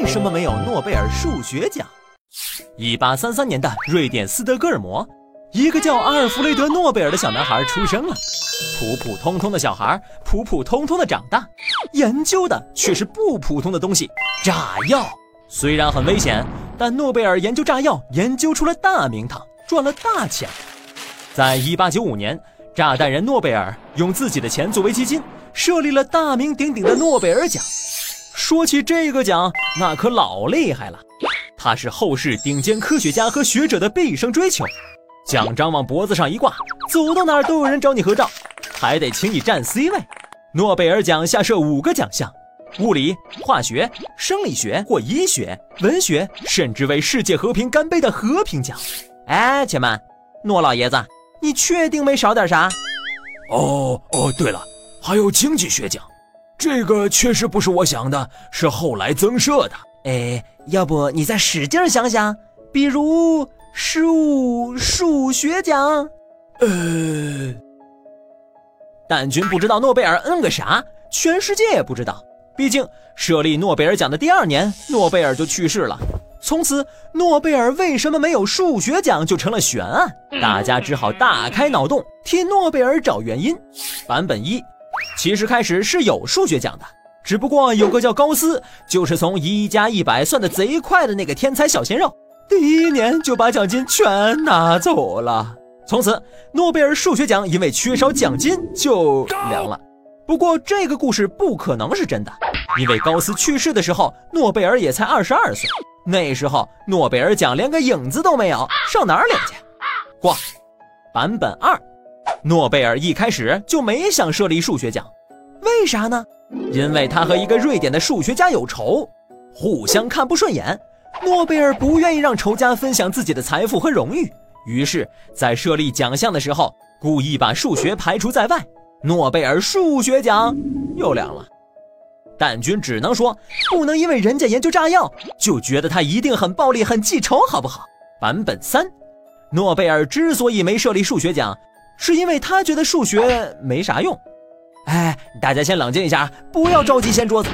为什么没有诺贝尔数学奖？一八三三年的瑞典斯德哥尔摩，一个叫阿尔弗雷德·诺贝尔的小男孩出生了。普普通通的小孩，普普通通的长大，研究的却是不普通的东西——炸药。虽然很危险，但诺贝尔研究炸药，研究出了大名堂，赚了大钱。在一八九五年，炸弹人诺贝尔用自己的钱作为基金，设立了大名鼎鼎的诺贝尔奖。说起这个奖，那可老厉害了。它是后世顶尖科学家和学者的毕生追求。奖章往脖子上一挂，走到哪儿都有人找你合照，还得请你站 C 位。诺贝尔奖下设五个奖项：物理、化学、生理学或医学、文学，甚至为世界和平干杯的和平奖。哎，且慢，诺老爷子，你确定没少点啥？哦哦，对了，还有经济学奖，这个确实不是我想的，是后来增设的。哎，要不你再使劲想想，比如。数数学奖，呃，但君不知道诺贝尔嗯个啥，全世界也不知道。毕竟设立诺贝尔奖的第二年，诺贝尔就去世了。从此，诺贝尔为什么没有数学奖就成了悬案，大家只好大开脑洞替诺贝尔找原因。版本一，其实开始是有数学奖的，只不过有个叫高斯，就是从一加一百算的贼快的那个天才小鲜肉。第一年就把奖金全拿走了，从此诺贝尔数学奖因为缺少奖金就凉了。不过这个故事不可能是真的，因为高斯去世的时候，诺贝尔也才二十二岁，那时候诺贝尔奖连个影子都没有，上哪儿领去？过。版本二，诺贝尔一开始就没想设立数学奖，为啥呢？因为他和一个瑞典的数学家有仇，互相看不顺眼。诺贝尔不愿意让仇家分享自己的财富和荣誉，于是，在设立奖项的时候，故意把数学排除在外。诺贝尔数学奖又凉了。蛋君只能说，不能因为人家研究炸药，就觉得他一定很暴力、很记仇，好不好？版本三，诺贝尔之所以没设立数学奖，是因为他觉得数学没啥用。哎，大家先冷静一下，不要着急掀桌子。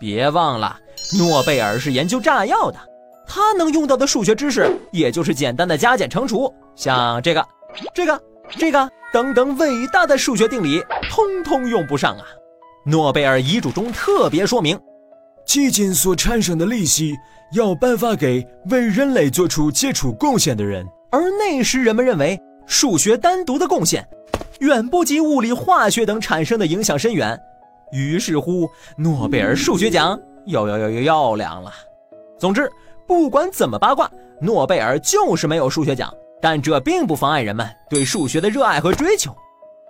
别忘了，诺贝尔是研究炸药的。他能用到的数学知识，也就是简单的加减乘除，像这个、这个、这个等等伟大的数学定理，通通用不上啊！诺贝尔遗嘱中特别说明，基金所产生的利息要颁发给为人类做出杰出贡献的人。而那时人们认为，数学单独的贡献，远不及物理、化学等产生的影响深远。于是乎，诺贝尔数学奖又又又又要凉了。总之。不管怎么八卦，诺贝尔就是没有数学奖，但这并不妨碍人们对数学的热爱和追求。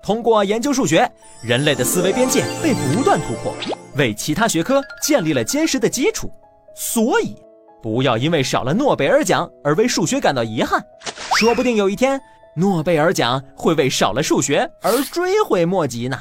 通过研究数学，人类的思维边界被不断突破，为其他学科建立了坚实的基础。所以，不要因为少了诺贝尔奖而为数学感到遗憾，说不定有一天，诺贝尔奖会为少了数学而追悔莫及呢。